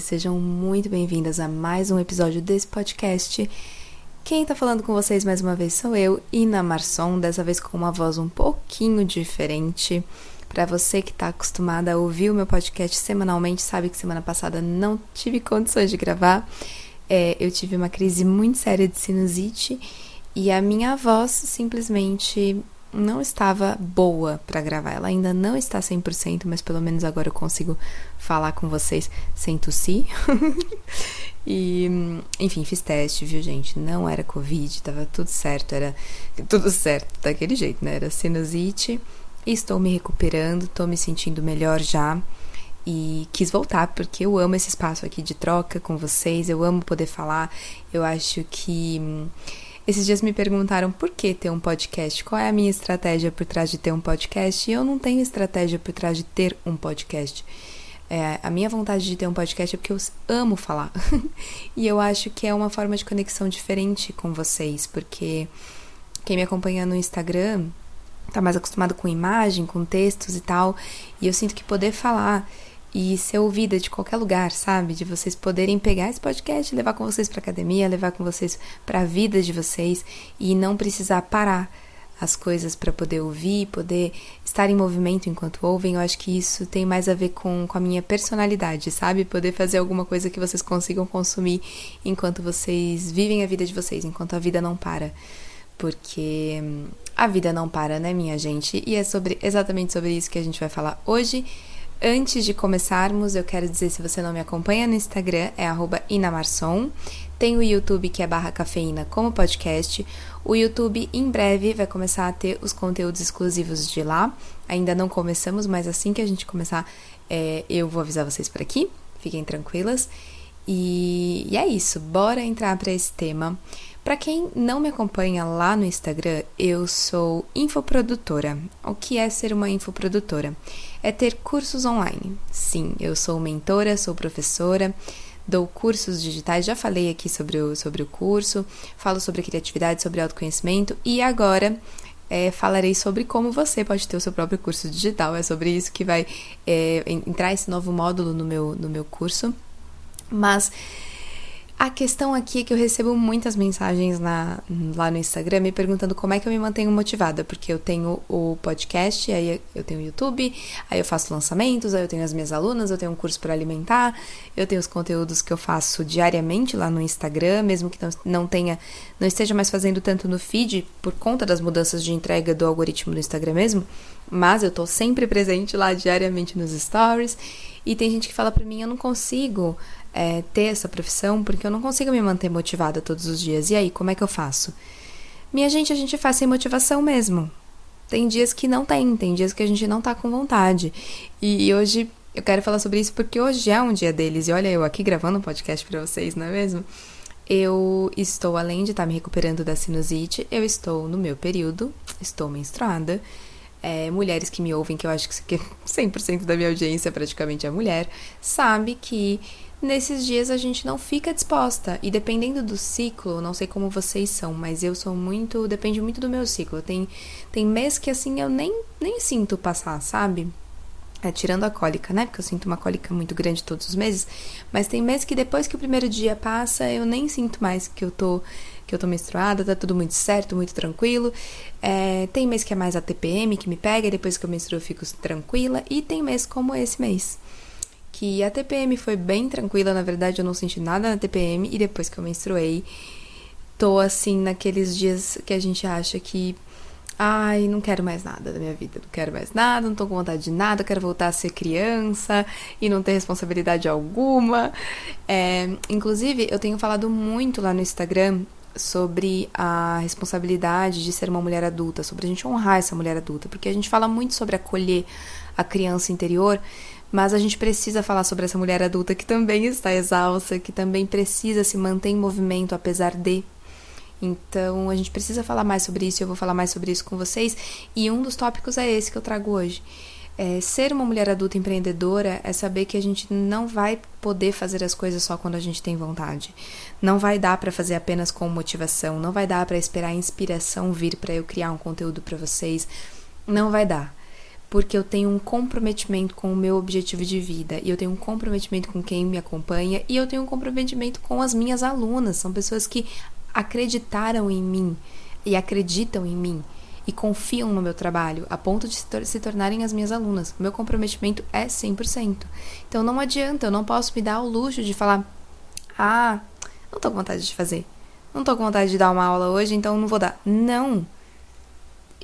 Sejam muito bem-vindas a mais um episódio desse podcast. Quem tá falando com vocês mais uma vez sou eu, Ina Marson, dessa vez com uma voz um pouquinho diferente. Para você que tá acostumada a ouvir o meu podcast semanalmente, sabe que semana passada não tive condições de gravar. É, eu tive uma crise muito séria de sinusite e a minha voz simplesmente não estava boa para gravar. Ela ainda não está 100%, mas pelo menos agora eu consigo falar com vocês sem tossir. e, enfim, fiz teste, viu, gente? Não era Covid, tava tudo certo, era tudo certo daquele jeito, né? Era sinusite. Estou me recuperando, estou me sentindo melhor já. E quis voltar porque eu amo esse espaço aqui de troca com vocês, eu amo poder falar. Eu acho que esses dias me perguntaram por que ter um podcast, qual é a minha estratégia por trás de ter um podcast, e eu não tenho estratégia por trás de ter um podcast. É, a minha vontade de ter um podcast é porque eu amo falar. e eu acho que é uma forma de conexão diferente com vocês, porque quem me acompanha no Instagram tá mais acostumado com imagem, com textos e tal, e eu sinto que poder falar e ser ouvida de qualquer lugar, sabe? De vocês poderem pegar esse podcast, levar com vocês para academia, levar com vocês para a vida de vocês e não precisar parar as coisas para poder ouvir, poder estar em movimento enquanto ouvem. Eu acho que isso tem mais a ver com, com a minha personalidade, sabe? Poder fazer alguma coisa que vocês consigam consumir enquanto vocês vivem a vida de vocês, enquanto a vida não para. Porque hum, a vida não para, né, minha gente? E é sobre exatamente sobre isso que a gente vai falar hoje. Antes de começarmos, eu quero dizer, se você não me acompanha no Instagram, é inamarson. Tem o YouTube, que é barra cafeína, como podcast. O YouTube, em breve, vai começar a ter os conteúdos exclusivos de lá. Ainda não começamos, mas assim que a gente começar, é, eu vou avisar vocês por aqui. Fiquem tranquilas. E, e é isso, bora entrar para esse tema. Para quem não me acompanha lá no Instagram, eu sou infoprodutora. O que é ser uma infoprodutora? É ter cursos online. Sim, eu sou mentora, sou professora, dou cursos digitais, já falei aqui sobre o, sobre o curso, falo sobre criatividade, sobre autoconhecimento e agora é, falarei sobre como você pode ter o seu próprio curso digital. É sobre isso que vai é, entrar esse novo módulo no meu, no meu curso. Mas a questão aqui é que eu recebo muitas mensagens na, lá no Instagram me perguntando como é que eu me mantenho motivada, porque eu tenho o podcast, aí eu tenho o YouTube, aí eu faço lançamentos, aí eu tenho as minhas alunas, eu tenho um curso para alimentar, eu tenho os conteúdos que eu faço diariamente lá no Instagram, mesmo que não, não tenha, não esteja mais fazendo tanto no feed por conta das mudanças de entrega do algoritmo do Instagram mesmo, mas eu tô sempre presente lá diariamente nos stories. E tem gente que fala para mim, eu não consigo é, ter essa profissão porque eu não consigo me manter motivada todos os dias. E aí, como é que eu faço? Minha gente, a gente faz sem motivação mesmo. Tem dias que não tem, tem dias que a gente não tá com vontade. E hoje eu quero falar sobre isso porque hoje é um dia deles. E olha, eu aqui gravando um podcast para vocês, não é mesmo? Eu estou, além de estar tá me recuperando da sinusite, eu estou no meu período, estou menstruada. É, mulheres que me ouvem, que eu acho que 100% da minha audiência praticamente é mulher, sabe que nesses dias a gente não fica disposta. E dependendo do ciclo, não sei como vocês são, mas eu sou muito. Depende muito do meu ciclo. Tem, tem mês que assim eu nem, nem sinto passar, sabe? É, tirando a cólica, né? Porque eu sinto uma cólica muito grande todos os meses. Mas tem mês que depois que o primeiro dia passa, eu nem sinto mais que eu tô que eu tô menstruada, tá tudo muito certo, muito tranquilo. É, tem mês que é mais a TPM que me pega, e depois que eu menstruo eu fico tranquila. E tem mês como esse mês que a TPM foi bem tranquila, na verdade eu não senti nada na TPM e depois que eu menstruei, tô assim naqueles dias que a gente acha que ai, não quero mais nada da minha vida, não quero mais nada, não tô com vontade de nada, quero voltar a ser criança e não ter responsabilidade alguma. É, inclusive, eu tenho falado muito lá no Instagram sobre a responsabilidade de ser uma mulher adulta, sobre a gente honrar essa mulher adulta, porque a gente fala muito sobre acolher a criança interior, mas a gente precisa falar sobre essa mulher adulta que também está exausta, que também precisa se manter em movimento apesar de. Então a gente precisa falar mais sobre isso, eu vou falar mais sobre isso com vocês. E um dos tópicos é esse que eu trago hoje. É, ser uma mulher adulta empreendedora é saber que a gente não vai poder fazer as coisas só quando a gente tem vontade. Não vai dar para fazer apenas com motivação, não vai dar para esperar a inspiração vir para eu criar um conteúdo para vocês. Não vai dar porque eu tenho um comprometimento com o meu objetivo de vida, e eu tenho um comprometimento com quem me acompanha, e eu tenho um comprometimento com as minhas alunas. São pessoas que acreditaram em mim e acreditam em mim e confiam no meu trabalho a ponto de se tornarem as minhas alunas. Meu comprometimento é 100%. Então não adianta, eu não posso me dar o luxo de falar: "Ah, não tô com vontade de fazer. Não tô com vontade de dar uma aula hoje, então não vou dar". Não.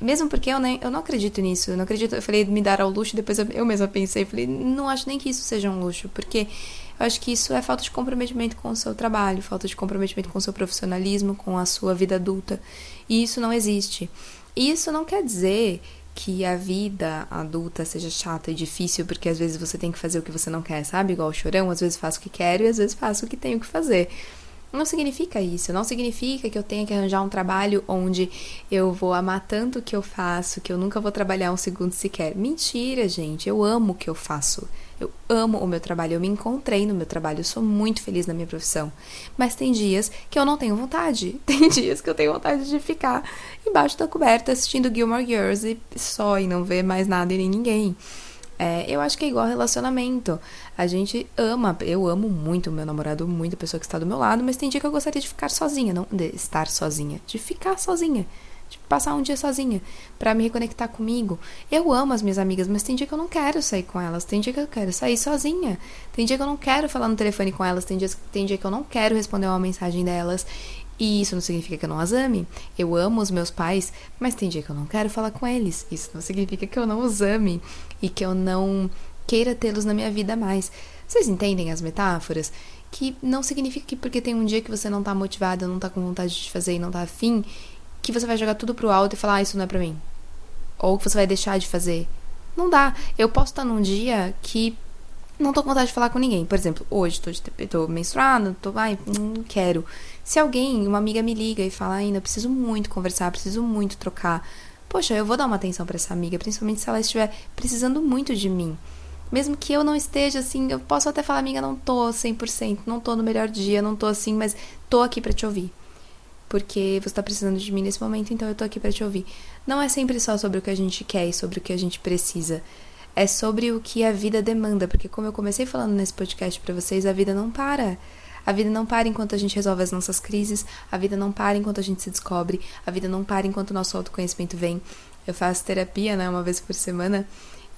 Mesmo porque eu, nem, eu não acredito nisso, eu não acredito. Eu falei me dar ao luxo, depois eu, eu mesma pensei, falei, não acho nem que isso seja um luxo, porque eu acho que isso é falta de comprometimento com o seu trabalho, falta de comprometimento com o seu profissionalismo, com a sua vida adulta. E isso não existe. E isso não quer dizer que a vida adulta seja chata e difícil, porque às vezes você tem que fazer o que você não quer, sabe? Igual o chorão, às vezes faço o que quero e às vezes faço o que tenho que fazer. Não significa isso, não significa que eu tenha que arranjar um trabalho onde eu vou amar tanto o que eu faço, que eu nunca vou trabalhar um segundo sequer. Mentira, gente, eu amo o que eu faço. Eu amo o meu trabalho, eu me encontrei no meu trabalho, eu sou muito feliz na minha profissão. Mas tem dias que eu não tenho vontade. Tem dias que eu tenho vontade de ficar embaixo da coberta assistindo Gilmore Girls e só e não ver mais nada e nem ninguém. É, eu acho que é igual relacionamento. A gente ama, eu amo muito o meu namorado, muito a pessoa que está do meu lado, mas tem dia que eu gostaria de ficar sozinha, não de estar sozinha, de ficar sozinha, de passar um dia sozinha, para me reconectar comigo. Eu amo as minhas amigas, mas tem dia que eu não quero sair com elas, tem dia que eu quero sair sozinha, tem dia que eu não quero falar no telefone com elas, tem dia, tem dia que eu não quero responder uma mensagem delas. E isso não significa que eu não as ame. Eu amo os meus pais, mas tem dia que eu não quero falar com eles. Isso não significa que eu não os ame e que eu não queira tê-los na minha vida mais. Vocês entendem as metáforas? Que não significa que porque tem um dia que você não tá motivada, não tá com vontade de fazer e não tá afim, que você vai jogar tudo pro alto e falar, ah, isso não é pra mim. Ou que você vai deixar de fazer. Não dá. Eu posso estar num dia que não tô com vontade de falar com ninguém. Por exemplo, hoje tô, de, tô menstruada, tô, ai, não quero. Se alguém, uma amiga me liga e fala, ainda preciso muito conversar, preciso muito trocar. Poxa, eu vou dar uma atenção para essa amiga, principalmente se ela estiver precisando muito de mim. Mesmo que eu não esteja assim, eu posso até falar, amiga, não tô 100%, não tô no melhor dia, não tô assim, mas tô aqui para te ouvir. Porque você tá precisando de mim nesse momento, então eu tô aqui para te ouvir. Não é sempre só sobre o que a gente quer e sobre o que a gente precisa. É sobre o que a vida demanda, porque como eu comecei falando nesse podcast para vocês, a vida não para. A vida não para enquanto a gente resolve as nossas crises, a vida não para enquanto a gente se descobre, a vida não para enquanto o nosso autoconhecimento vem. Eu faço terapia, né, uma vez por semana,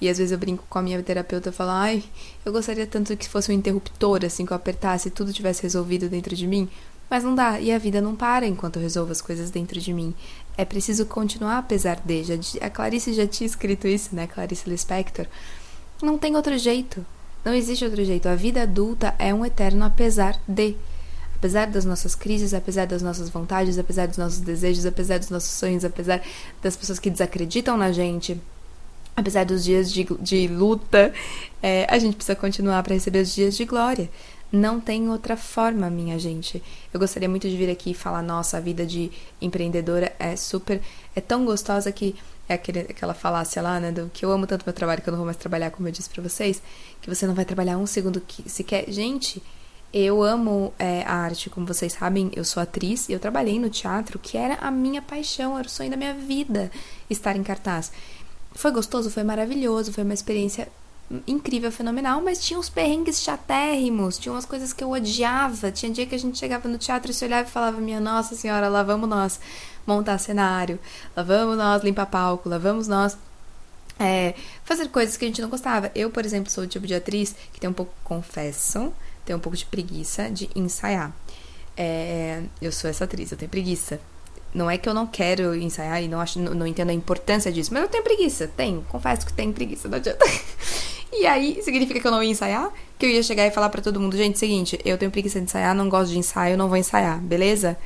e às vezes eu brinco com a minha terapeuta e falo, ai, eu gostaria tanto que fosse um interruptor, assim, que eu apertasse e tudo tivesse resolvido dentro de mim. Mas não dá, e a vida não para enquanto eu resolvo as coisas dentro de mim. É preciso continuar apesar de. Já, a Clarice já tinha escrito isso, né, Clarice Lispector. Não tem outro jeito. Não existe outro jeito. A vida adulta é um eterno apesar de. Apesar das nossas crises, apesar das nossas vontades, apesar dos nossos desejos, apesar dos nossos sonhos, apesar das pessoas que desacreditam na gente, apesar dos dias de, de luta, é, a gente precisa continuar para receber os dias de glória. Não tem outra forma, minha gente. Eu gostaria muito de vir aqui e falar: nossa, a vida de empreendedora é super. é tão gostosa que é aquele, aquela falácia lá, né? Do que eu amo tanto meu trabalho que eu não vou mais trabalhar, como eu disse pra vocês. Que você não vai trabalhar um segundo que sequer. Gente, eu amo é, a arte, como vocês sabem, eu sou atriz e eu trabalhei no teatro, que era a minha paixão, era o sonho da minha vida estar em cartaz. Foi gostoso, foi maravilhoso, foi uma experiência incrível, fenomenal, mas tinha uns perrengues chatérrimos, tinha umas coisas que eu odiava. Tinha dia que a gente chegava no teatro e se olhava e falava: Minha Nossa Senhora, lá vamos nós montar cenário, lá vamos nós limpar palco, lá vamos nós é, fazer coisas que a gente não gostava. Eu, por exemplo, sou o tipo de atriz que tem um pouco, confesso, tem um pouco de preguiça de ensaiar. É, eu sou essa atriz, eu tenho preguiça. Não é que eu não quero ensaiar e não acho, não, não entendo a importância disso, mas eu tenho preguiça, tenho, confesso que tenho preguiça, não adianta. E aí, significa que eu não ia ensaiar? Que eu ia chegar e falar para todo mundo, gente, seguinte, eu tenho preguiça de ensaiar, não gosto de ensaio, não vou ensaiar, beleza?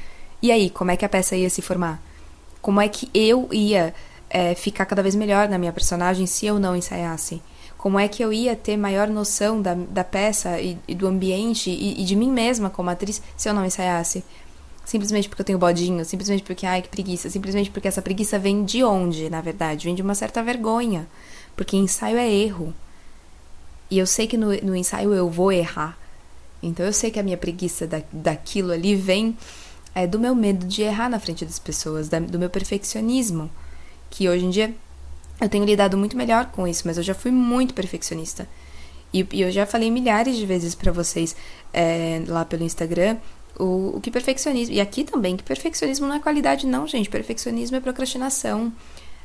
E aí, como é que a peça ia se formar? Como é que eu ia é, ficar cada vez melhor na minha personagem se eu não ensaiasse? Como é que eu ia ter maior noção da, da peça e, e do ambiente e, e, de mim mesma como atriz se eu não ensaiasse? Simplesmente porque eu tenho bodinho, simplesmente porque, ai, que preguiça, simplesmente porque essa preguiça vem de onde, na verdade? Vem de uma certa vergonha. Porque ensaio é erro. E eu sei que no, no ensaio eu vou errar. Então eu sei que a minha preguiça da, daquilo ali vem é, do meu medo de errar na frente das pessoas, da, do meu perfeccionismo. Que hoje em dia Eu tenho lidado muito melhor com isso, mas eu já fui muito perfeccionista. E, e eu já falei milhares de vezes para vocês é, lá pelo Instagram o, o que perfeccionismo. E aqui também, que perfeccionismo não é qualidade, não, gente. Perfeccionismo é procrastinação.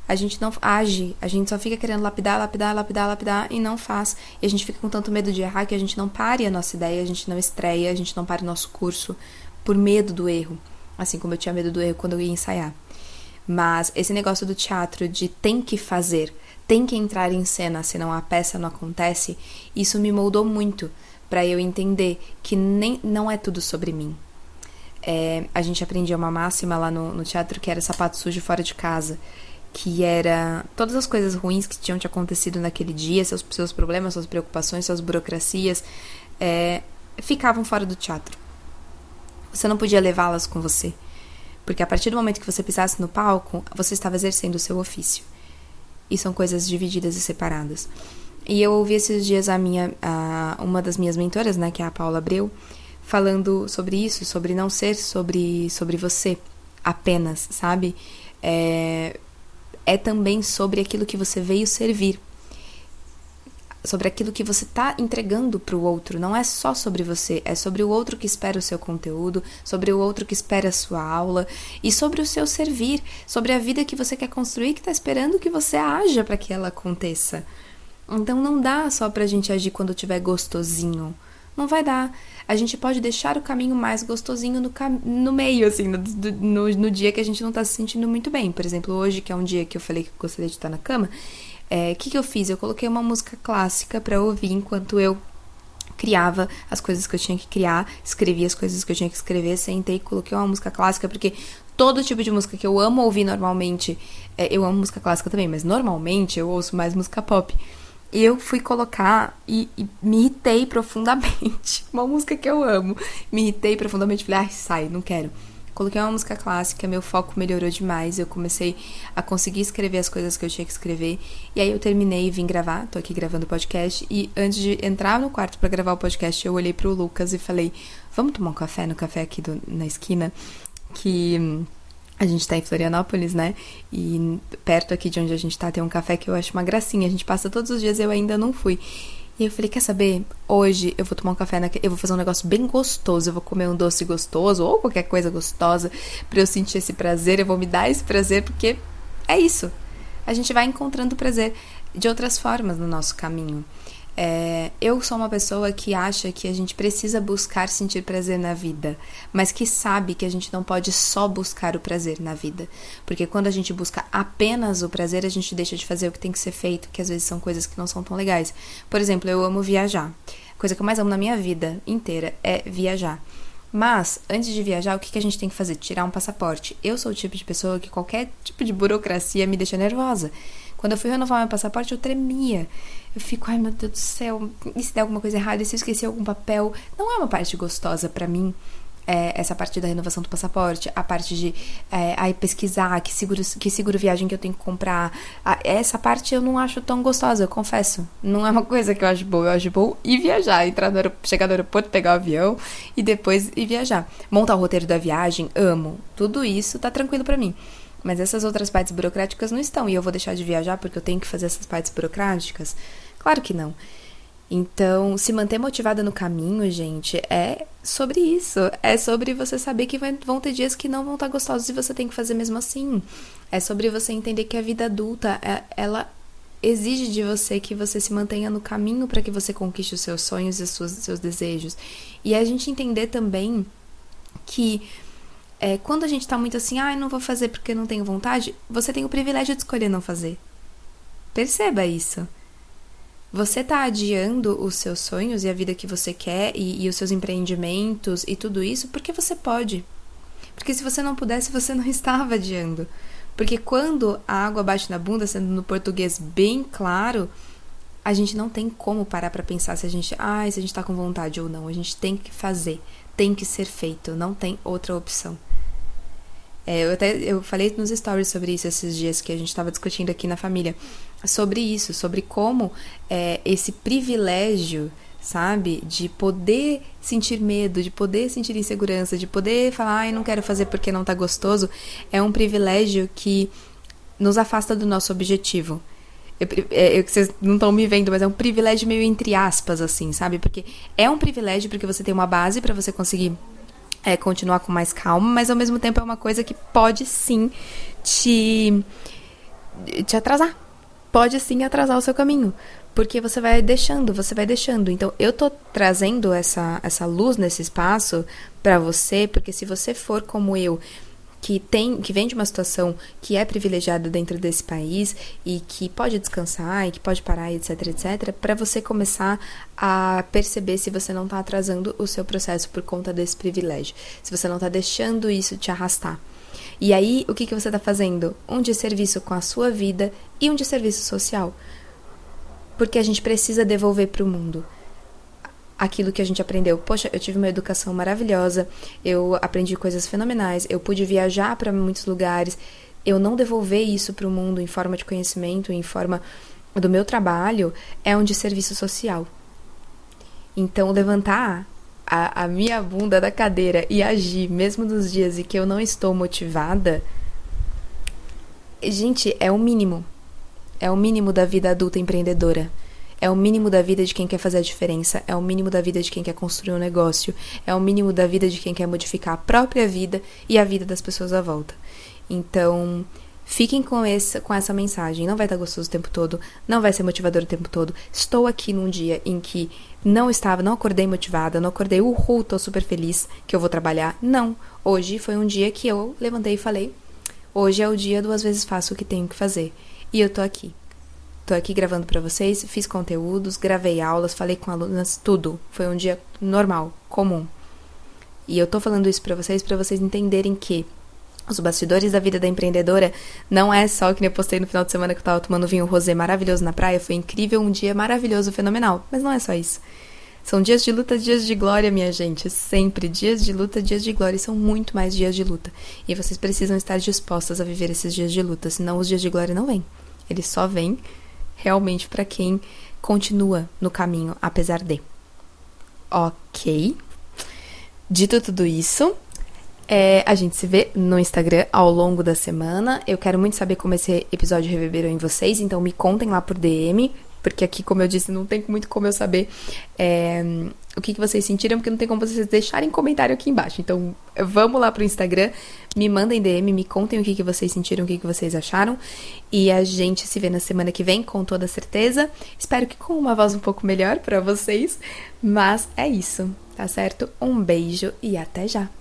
A gente não age, a gente só fica querendo lapidar, lapidar, lapidar, lapidar e não faz. E a gente fica com tanto medo de errar que a gente não pare a nossa ideia, a gente não estreia, a gente não para o nosso curso por medo do erro. Assim como eu tinha medo do erro quando eu ia ensaiar. Mas esse negócio do teatro de tem que fazer, tem que entrar em cena, senão a peça não acontece, isso me moldou muito para eu entender que nem, não é tudo sobre mim. É, a gente aprendia uma máxima lá no, no teatro que era sapato sujo fora de casa que era todas as coisas ruins que tinham te acontecido naquele dia, seus, seus problemas, suas preocupações, suas burocracias, é, ficavam fora do teatro. Você não podia levá-las com você. Porque a partir do momento que você pisasse no palco, você estava exercendo o seu ofício. E são coisas divididas e separadas. E eu ouvi esses dias a minha, a, uma das minhas mentoras, né, que é a Paula Abreu, falando sobre isso, sobre não ser sobre, sobre você apenas, sabe? É, é também sobre aquilo que você veio servir. Sobre aquilo que você está entregando para o outro. Não é só sobre você, é sobre o outro que espera o seu conteúdo, sobre o outro que espera a sua aula e sobre o seu servir, sobre a vida que você quer construir que está esperando que você haja para que ela aconteça. Então não dá só para a gente agir quando tiver gostosinho. Não vai dar. A gente pode deixar o caminho mais gostosinho no, cam no meio, assim, no, no, no, dia que a gente não tá se sentindo muito bem. Por exemplo, hoje, que é um dia que eu falei que eu gostaria de estar na cama, o é, que, que eu fiz? Eu coloquei uma música clássica para ouvir enquanto eu criava as coisas que eu tinha que criar, escrevia as coisas que eu tinha que escrever, sentei coloquei uma música clássica, porque todo tipo de música que eu amo ouvir normalmente, é, eu amo música clássica também, mas normalmente eu ouço mais música pop eu fui colocar e, e, me irritei profundamente. Uma música que eu amo. Me irritei profundamente. Falei, ai, sai, não quero. Coloquei uma música clássica, meu foco melhorou demais. Eu comecei a conseguir escrever as coisas que eu tinha que escrever. E aí eu terminei e vim gravar. Tô aqui gravando o podcast. E antes de entrar no quarto para gravar o podcast, eu olhei pro Lucas e falei: Vamos tomar um café no café aqui do, na esquina? Que a gente tá em Florianópolis, né? E perto aqui de onde a gente tá tem um café que eu acho uma gracinha. A gente passa todos os dias, eu ainda não fui. E eu falei, quer saber? Hoje eu vou tomar um café, na... eu vou fazer um negócio bem gostoso, eu vou comer um doce gostoso ou qualquer coisa gostosa para eu sentir esse prazer, eu vou me dar esse prazer porque é isso. A gente vai encontrando prazer de outras formas no nosso caminho. É, eu sou uma pessoa que acha que a gente precisa buscar sentir prazer na vida, mas que sabe que a gente não pode só buscar o prazer na vida. Porque quando a gente busca apenas o prazer, a gente deixa de fazer o que tem que ser feito, que às vezes são coisas que não são tão legais. Por exemplo, eu amo viajar. A coisa que eu mais amo na minha vida inteira é viajar. Mas, antes de viajar, o que, a gente tem que fazer? Tirar um passaporte. Eu sou o tipo de pessoa que qualquer tipo de burocracia me deixa nervosa. Quando eu fui renovar meu passaporte, eu tremia. Eu fico, ai meu Deus do céu, e se der alguma coisa errada, e se eu esquecer algum papel? Não é uma parte gostosa para mim. É, essa parte da renovação do passaporte, a parte de é, aí pesquisar que seguro, que seguro viagem que eu tenho que comprar. Essa parte eu não acho tão gostosa, eu confesso. Não é uma coisa que eu acho boa. Eu acho bom ir viajar, entrar no chegar no aeroporto, pegar o avião e depois ir viajar. Montar o roteiro da viagem, amo. Tudo isso tá tranquilo para mim. Mas essas outras partes burocráticas não estão. E eu vou deixar de viajar porque eu tenho que fazer essas partes burocráticas? Claro que não. Então, se manter motivada no caminho, gente, é sobre isso. É sobre você saber que vai, vão ter dias que não vão estar gostosos e você tem que fazer mesmo assim. É sobre você entender que a vida adulta, é, ela exige de você que você se mantenha no caminho para que você conquiste os seus sonhos e os seus, desejos. E a gente entender também que é, quando a gente tá muito assim, ah, não vou fazer porque não tenho vontade, você tem o privilégio de escolher não fazer. Perceba isso. Você tá adiando os seus sonhos e a vida que você quer e, e os seus empreendimentos e tudo isso porque você pode. Porque se você não pudesse, você não estava adiando. Porque quando a água bate na bunda, sendo no português bem claro, a gente não tem como parar para pensar se a gente, ah, se a gente tá com vontade ou não. A gente tem que fazer, tem que ser feito, não tem outra opção. É, eu até eu falei nos stories sobre isso esses dias que a gente estava discutindo aqui na família. Sobre isso, sobre como é, esse privilégio, sabe, de poder sentir medo, de poder sentir insegurança, de poder falar, ai, não quero fazer porque não tá gostoso, é um privilégio que nos afasta do nosso objetivo. Eu, é, eu, vocês não estão me vendo, mas é um privilégio meio entre aspas, assim, sabe? Porque é um privilégio porque você tem uma base para você conseguir é, continuar com mais calma, mas ao mesmo tempo é uma coisa que pode sim te, te atrasar. Pode sim atrasar o seu caminho. Porque você vai deixando, você vai deixando. Então, eu tô trazendo essa, essa luz nesse espaço para você, porque se você for como eu, que tem que vem de uma situação que é privilegiada dentro desse país e que pode descansar e que pode parar etc etc para você começar a perceber se você não está atrasando o seu processo por conta desse privilégio se você não está deixando isso te arrastar e aí o que que você está fazendo um desserviço com a sua vida e um desserviço social porque a gente precisa devolver para o mundo aquilo que a gente aprendeu. Poxa, eu tive uma educação maravilhosa, eu aprendi coisas fenomenais, eu pude viajar para muitos lugares. Eu não devolver isso para o mundo em forma de conhecimento, em forma do meu trabalho, é um desserviço social. Então, levantar a, a minha bunda da cadeira e agir, mesmo nos dias em que eu não estou motivada, gente, é o mínimo. É o mínimo da vida adulta empreendedora. É o mínimo da vida de quem quer fazer a diferença, é o mínimo da vida de quem quer construir um negócio, é o mínimo da vida de quem quer modificar a própria vida e a vida das pessoas à volta. Então, fiquem com, esse, com essa mensagem. Não vai estar gostoso o tempo todo, não vai ser motivador o tempo todo. Estou aqui num dia em que não estava, não acordei motivada, não acordei, uhul, tô super feliz que eu vou trabalhar. Não. Hoje foi um dia que eu levantei e falei: hoje é o dia duas vezes faço o que tenho que fazer. E eu tô aqui. Tô aqui gravando para vocês, fiz conteúdos, gravei aulas, falei com alunas, tudo. Foi um dia normal, comum. E eu tô falando isso para vocês para vocês entenderem que os bastidores da vida da empreendedora não é só que eu postei no final de semana que eu tava tomando vinho rosé maravilhoso na praia, foi incrível, um dia maravilhoso, fenomenal, mas não é só isso. São dias de luta, dias de glória, minha gente. Sempre dias de luta, dias de glória. E são muito mais dias de luta. E vocês precisam estar dispostas a viver esses dias de luta, senão os dias de glória não vêm. Eles só vêm realmente para quem continua no caminho apesar de. Ok. Dito tudo isso, é, a gente se vê no Instagram ao longo da semana. Eu quero muito saber como esse episódio reverberou em vocês, então me contem lá por DM, porque aqui, como eu disse, não tem muito como eu saber é, o que, que vocês sentiram, porque não tem como vocês deixarem comentário aqui embaixo. Então, vamos lá pro Instagram, me mandem DM, me contem o que, que vocês sentiram, o que, que vocês acharam. E a gente se vê na semana que vem, com toda certeza. Espero que com uma voz um pouco melhor para vocês. Mas é isso, tá certo? Um beijo e até já!